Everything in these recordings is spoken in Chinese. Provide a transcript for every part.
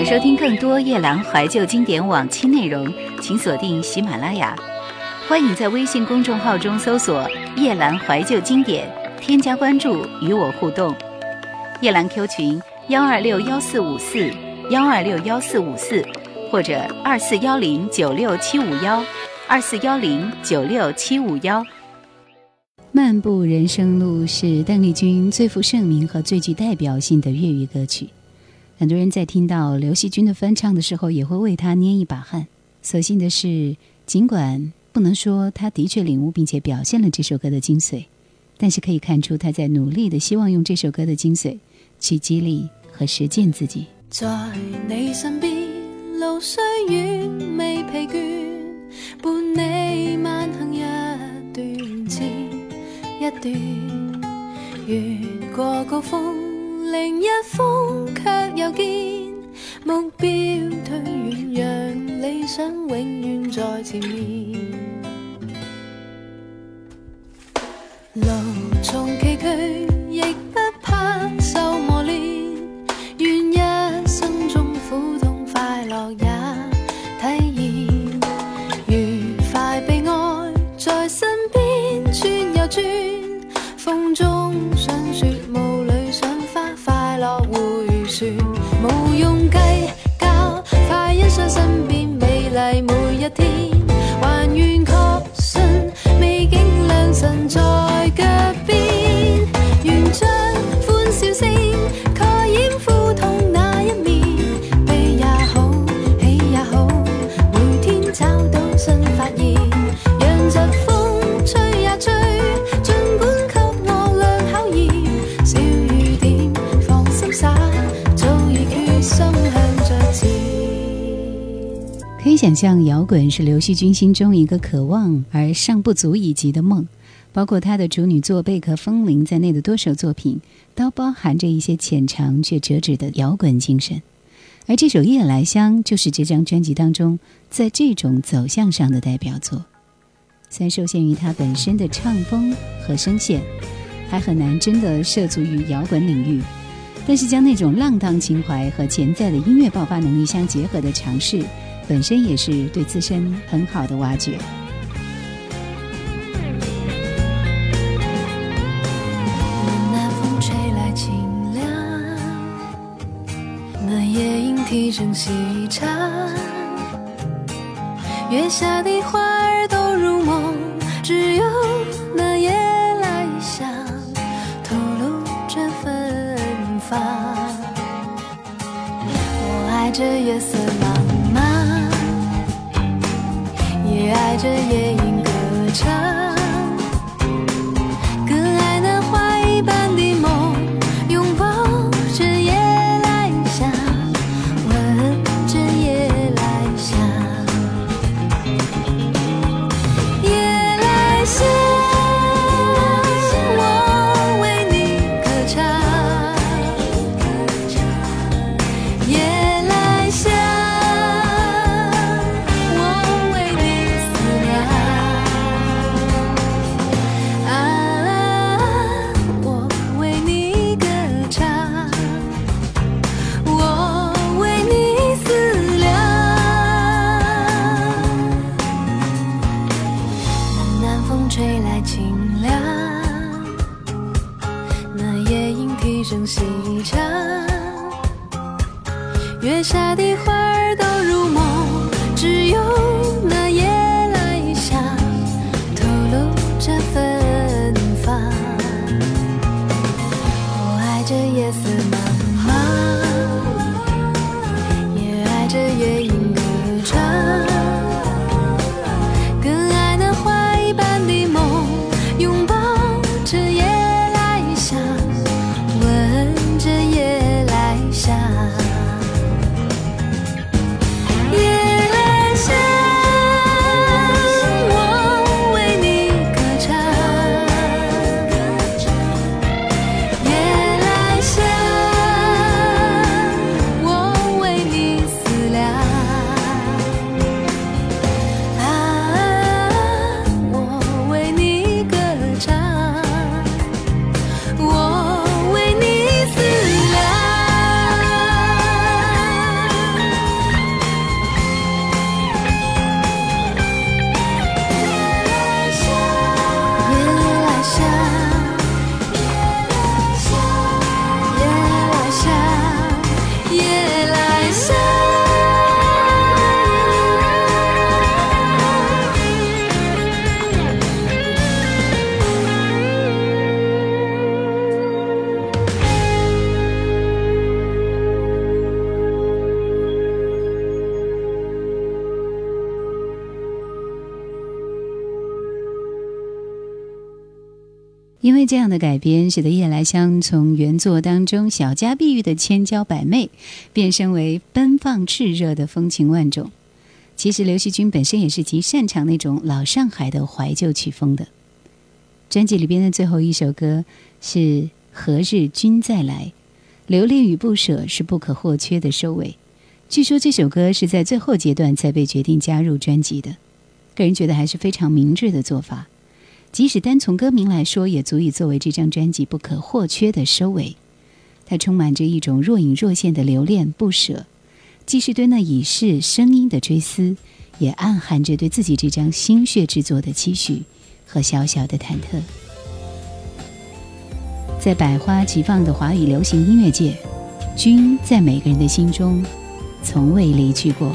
想收听更多夜兰怀旧经典往期内容，请锁定喜马拉雅。欢迎在微信公众号中搜索“夜兰怀旧经典”，添加关注与我互动。夜兰 Q 群：幺二六幺四五四幺二六幺四五四，或者二四幺零九六七五幺二四幺零九六七五幺。漫步人生路是邓丽君最负盛名和最具代表性的粤语歌曲。很多人在听到刘惜君的翻唱的时候，也会为他捏一把汗。所幸的是，尽管不能说他的确领悟并且表现了这首歌的精髓，但是可以看出他在努力的希望用这首歌的精髓去激励和实践自己。在你身边，路虽远未疲倦，伴你慢行一段接一段，越过高峰，另一峰却想永远在前面。可以想象，摇滚是刘惜君心中一个渴望而尚不足以及的梦。包括她的处女作《贝壳风铃》在内的多首作品，都包含着一些浅尝却折纸的摇滚精神。而这首《夜来香》就是这张专辑当中在这种走向上的代表作。虽然受限于它本身的唱风和声线，还很难真的涉足于摇滚领域，但是将那种浪荡情怀和潜在的音乐爆发能力相结合的尝试，本身也是对自身很好的挖掘。南风吹来清凉，那夜莺啼声细唱，月下的花儿都入梦，只有那夜来香吐露着芬芳。我爱这月色茫你，爱着夜莺歌唱。月下的花儿都入梦，只有这样的改编，使得夜来香从原作当中小家碧玉的千娇百媚，变身为奔放炽热的风情万种。其实刘惜君本身也是极擅长那种老上海的怀旧曲风的。专辑里边的最后一首歌是《何日君再来》，留恋与不舍是不可或缺的收尾。据说这首歌是在最后阶段才被决定加入专辑的，个人觉得还是非常明智的做法。即使单从歌名来说，也足以作为这张专辑不可或缺的收尾。它充满着一种若隐若现的留恋不舍，既是对那已逝声音的追思，也暗含着对自己这张心血之作的期许和小小的忐忑。在百花齐放的华语流行音乐界，君在每个人的心中，从未离去过。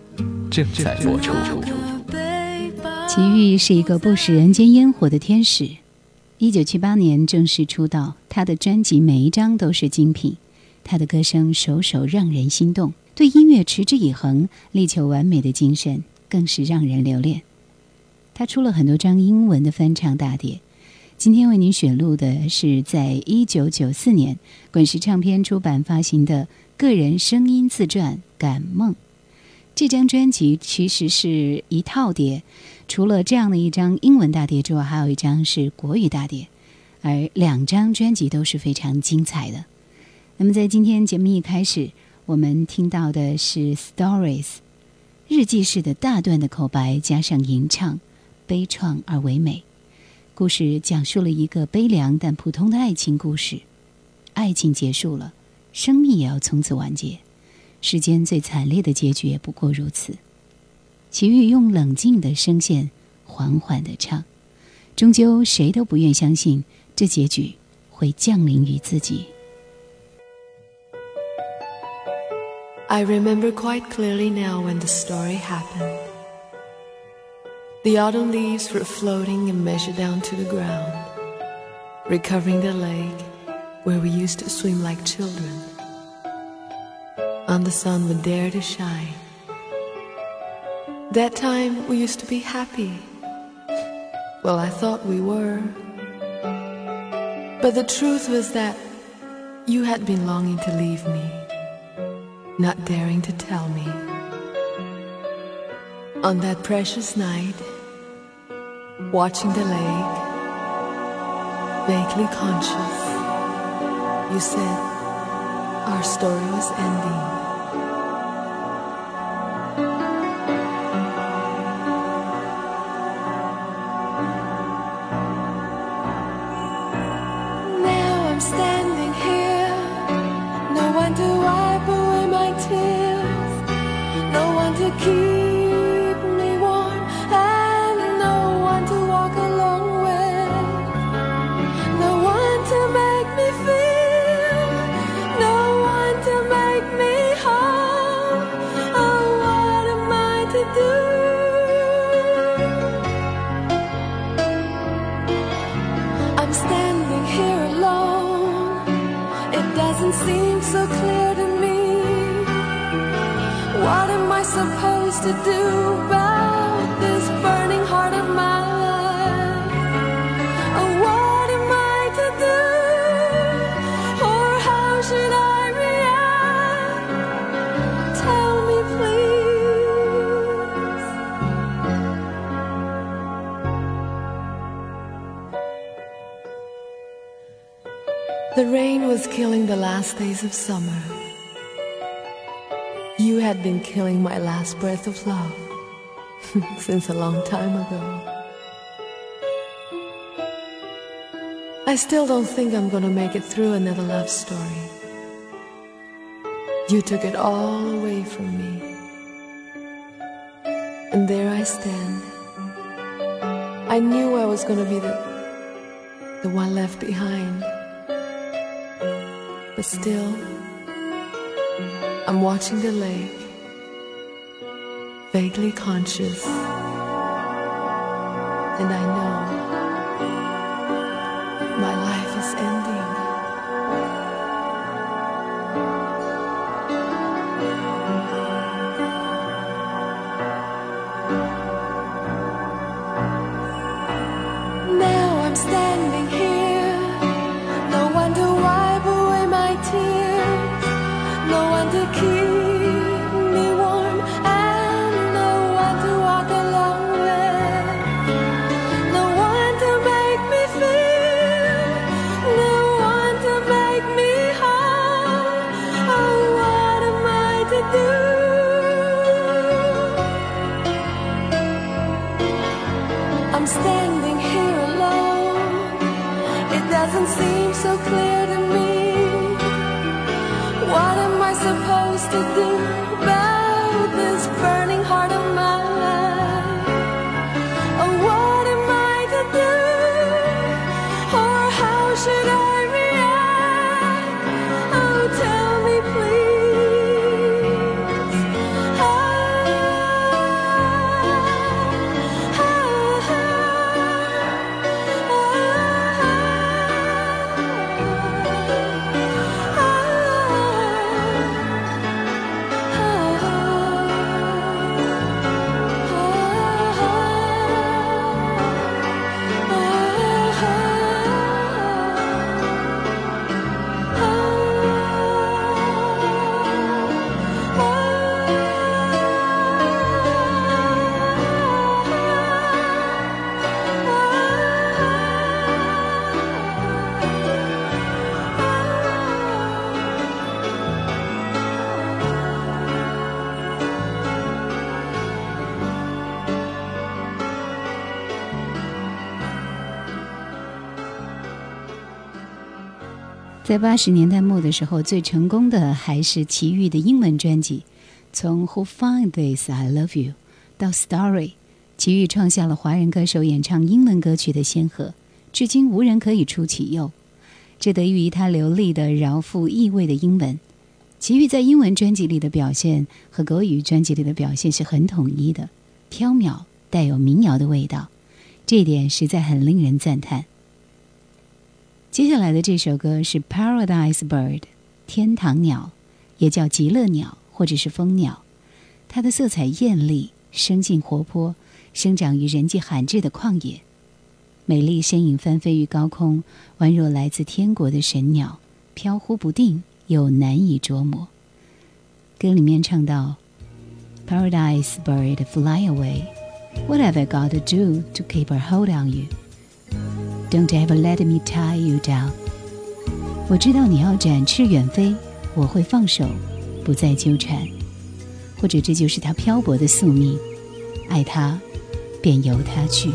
正在播出。齐豫是一个不食人间烟火的天使。一九七八年正式出道，他的专辑每一张都是精品，他的歌声首首让人心动，对音乐持之以恒、力求完美的精神更是让人留恋。他出了很多张英文的翻唱大碟，今天为您选录的是在一九九四年滚石唱片出版发行的个人声音自传《感梦》。这张专辑其实是一套碟，除了这样的一张英文大碟之外，还有一张是国语大碟，而两张专辑都是非常精彩的。那么在今天节目一开始，我们听到的是 Stories，日记式的大段的口白加上吟唱，悲怆而唯美。故事讲述了一个悲凉但普通的爱情故事，爱情结束了，生命也要从此完结。世间最惨烈的结局也不过如此。齐豫用冷静的声线缓缓地唱，终究谁都不愿相信这结局会降临于自己。I remember quite clearly now when the story happened. The autumn leaves were floating and measured down to the ground, recovering the lake where we used to swim like children. And the sun would dare to shine. That time we used to be happy. Well, I thought we were. But the truth was that you had been longing to leave me, not daring to tell me. On that precious night, watching the lake, vaguely conscious, you said our story was ending. doesn't seem so clear to me. What am I supposed to do The rain was killing the last days of summer. You had been killing my last breath of love since a long time ago. I still don't think I'm gonna make it through another love story. You took it all away from me. And there I stand. I knew I was gonna be the, the one left behind. But still, I'm watching the lake, vaguely conscious, and I know doesn't seem so clear to me. What am I supposed to do about this burning heart of mine? 在八十年代末的时候，最成功的还是齐豫的英文专辑。从《Who Find This I Love You》到《Story》，齐豫创下了华人歌手演唱英文歌曲的先河，至今无人可以出其右。这得益于他流利的、饶富意味的英文。齐豫在英文专辑里的表现和国语专辑里的表现是很统一的，飘渺，带有民谣的味道，这一点实在很令人赞叹。接下来的这首歌是《Paradise Bird》，天堂鸟，也叫极乐鸟或者是蜂鸟。它的色彩艳丽，生性活泼，生长于人迹罕至的旷野。美丽身影翻飞于高空，宛若来自天国的神鸟，飘忽不定又难以捉摸。歌里面唱到：“Paradise bird, fly away. What have I got to do to keep a hold on you?” Don't ever let me tie you down。我知道你要展翅远飞，我会放手，不再纠缠。或者这就是他漂泊的宿命，爱他，便由他去。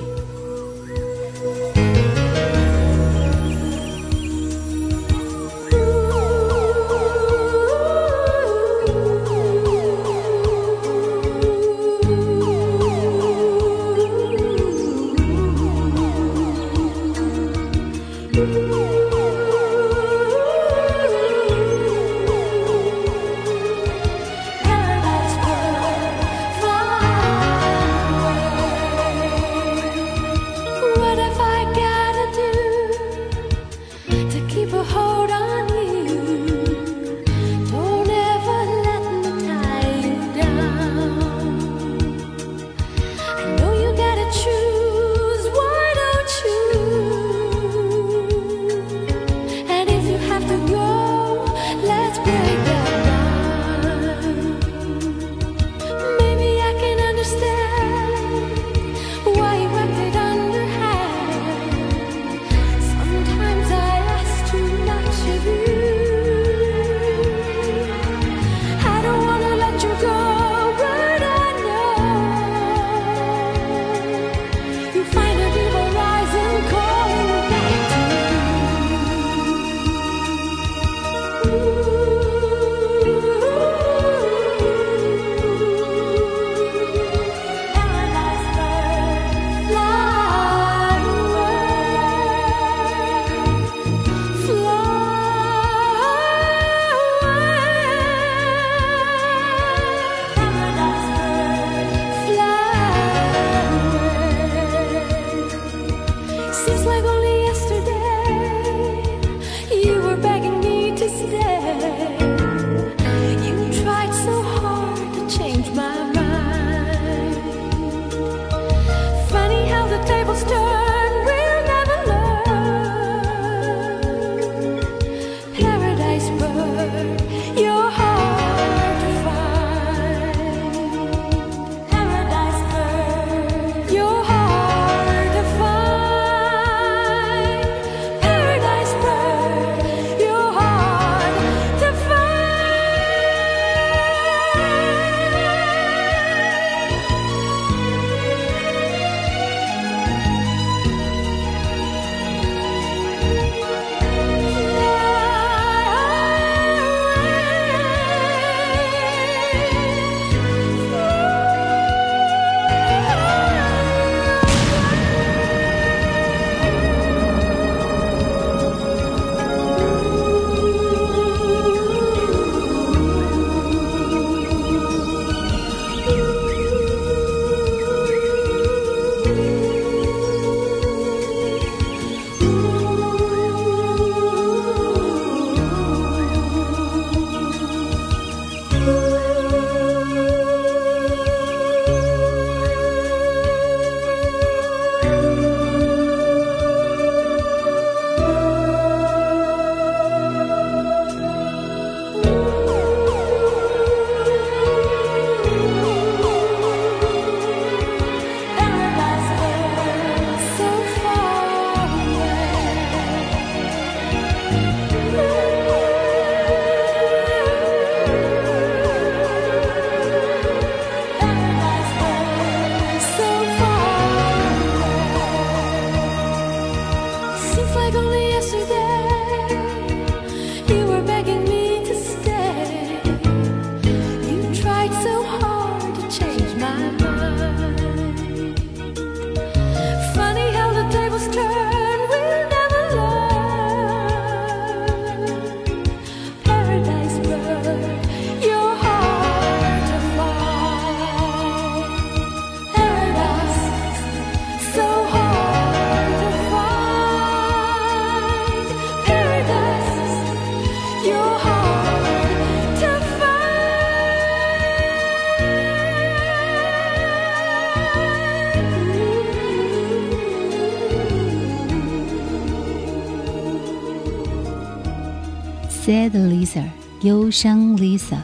Sad Lisa，忧伤 Lisa，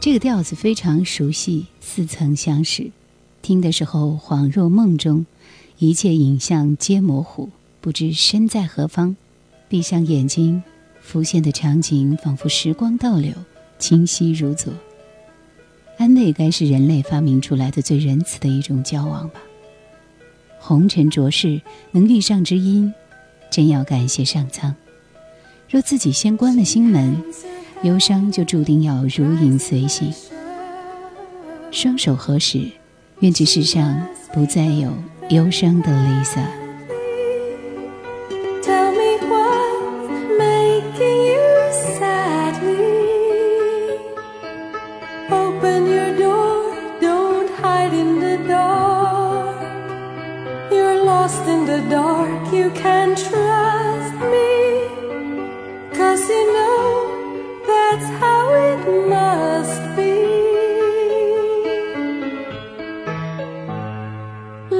这个调子非常熟悉，似曾相识。听的时候恍若梦中，一切影像皆模糊，不知身在何方。闭上眼睛，浮现的场景仿佛时光倒流，清晰如昨。安慰该是人类发明出来的最仁慈的一种交往吧。红尘浊世，能遇上知音，真要感谢上苍。若自己先关了心门，忧伤就注定要如影随形。双手合十，愿这世上不再有忧伤的 Lisa。Lost in the dark, you can trust me. Cause you know that's how it must be.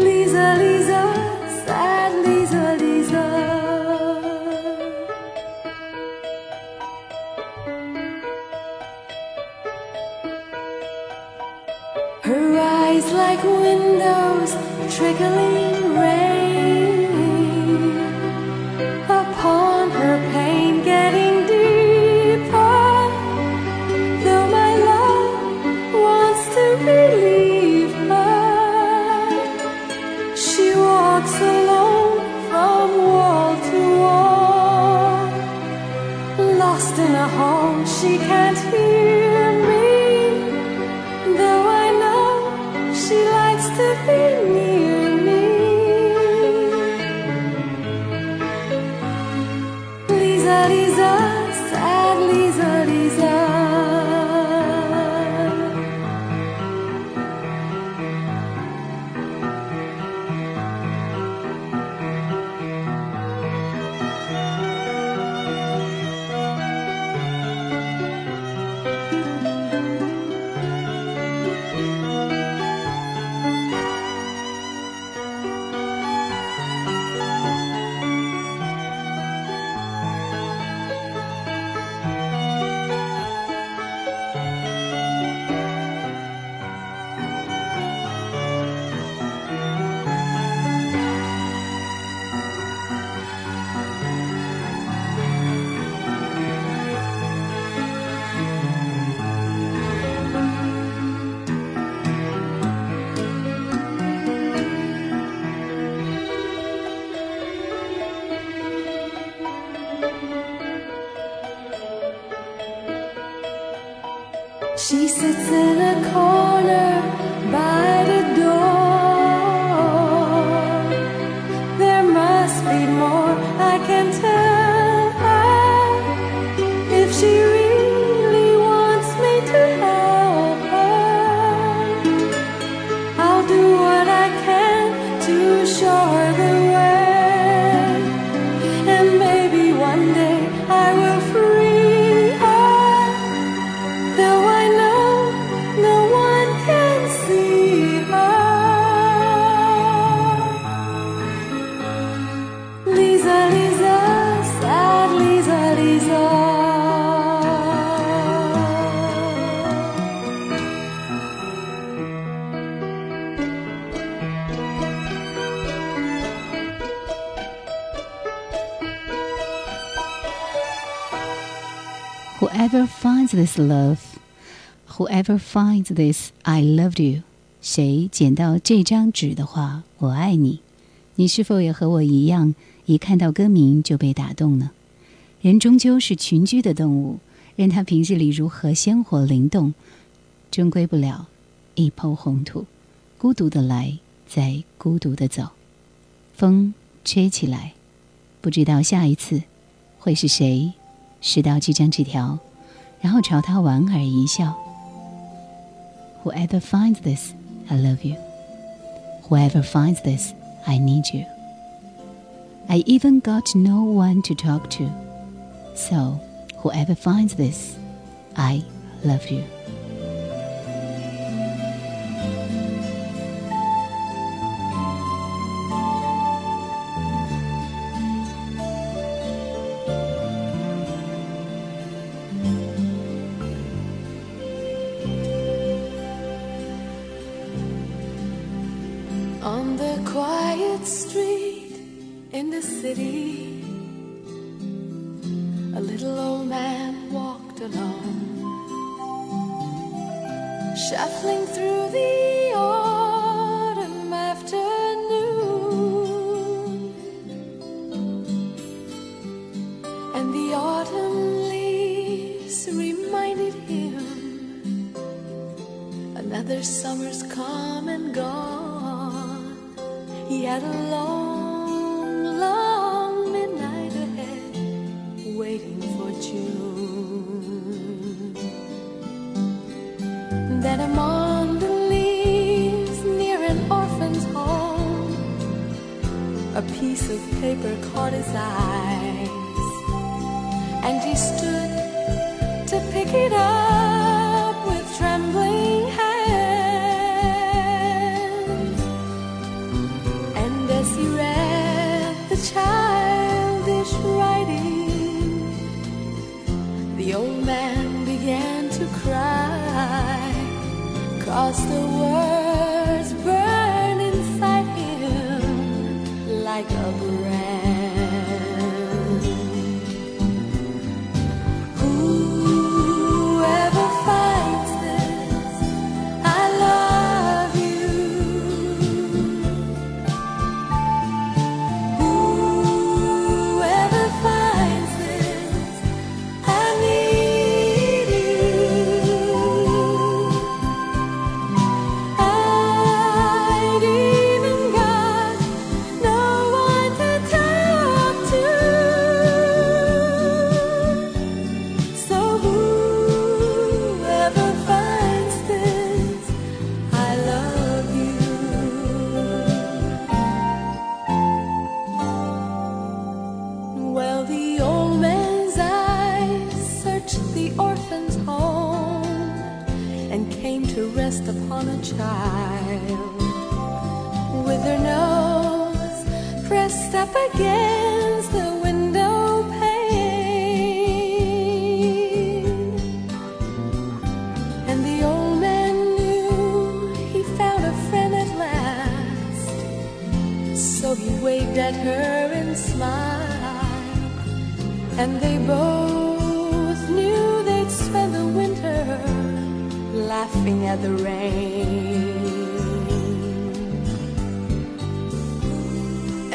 Lisa, Lisa, sad Lisa, Lisa. Her eyes like windows trickling. She sits in a corner Whoever finds this love, whoever finds this I loved you，谁捡到这张纸的话，我爱你，你是否也和我一样，一看到歌名就被打动呢？人终究是群居的动物，任他平日里如何鲜活灵动，终归不了一抔红土，孤独的来，再孤独的走。风吹起来，不知道下一次会是谁拾到这张纸条，然后朝他莞尔一笑。Whoever finds this, I love you. Whoever finds this, I need you. I even got no one to talk to. So, whoever finds this, I love you. Street in the city, a little old man walked alone, shuffling through a piece of paper caught his eyes, and he stood to pick it up with trembling hands. And as he read the childish writing, the old man began to cry, cause the words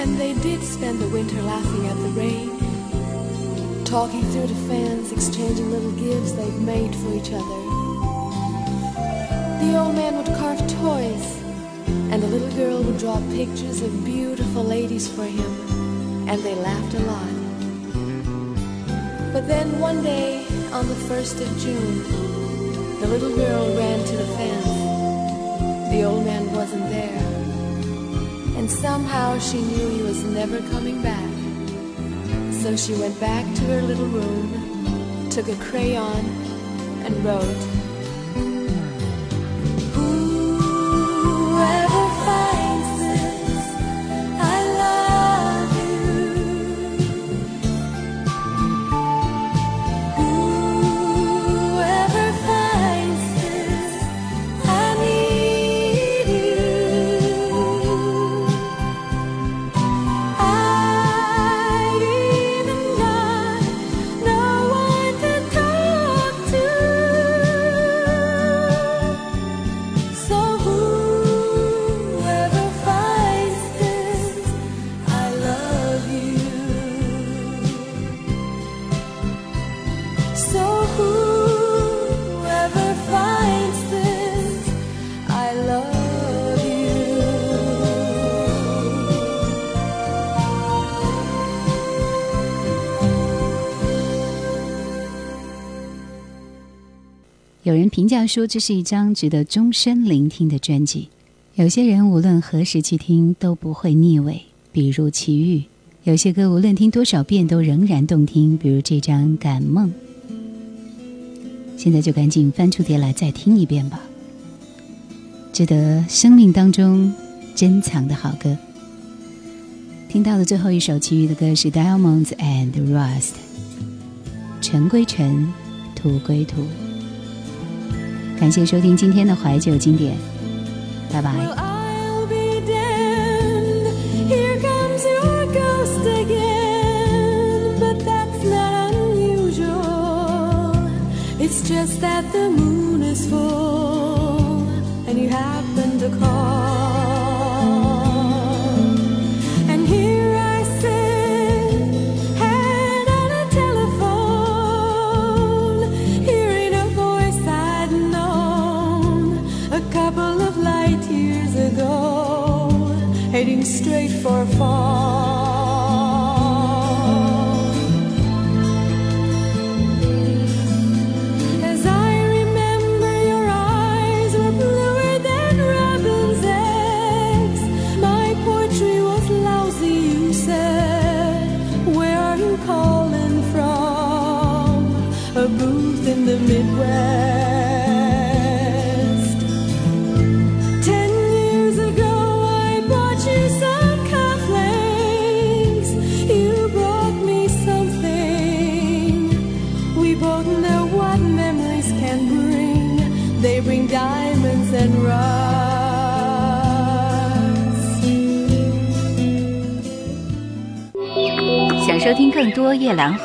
And they did spend the winter laughing at the rain, talking through the fans, exchanging little gifts they've made for each other. The old man would carve toys, and the little girl would draw pictures of beautiful ladies for him, and they laughed a lot. But then one day, on the 1st of June, the little girl ran to the fence. The old man wasn't there. And somehow she knew he was never coming back. So she went back to her little room, took a crayon, and wrote, 评价说，这是一张值得终身聆听的专辑。有些人无论何时去听都不会腻味，比如齐豫；有些歌无论听多少遍都仍然动听，比如这张《感梦》。现在就赶紧翻出碟来再听一遍吧，值得生命当中珍藏的好歌。听到的最后一首齐豫的歌是《Diamonds and Rust》，尘归尘，土归土。感谢收听今天的怀旧经典，拜拜。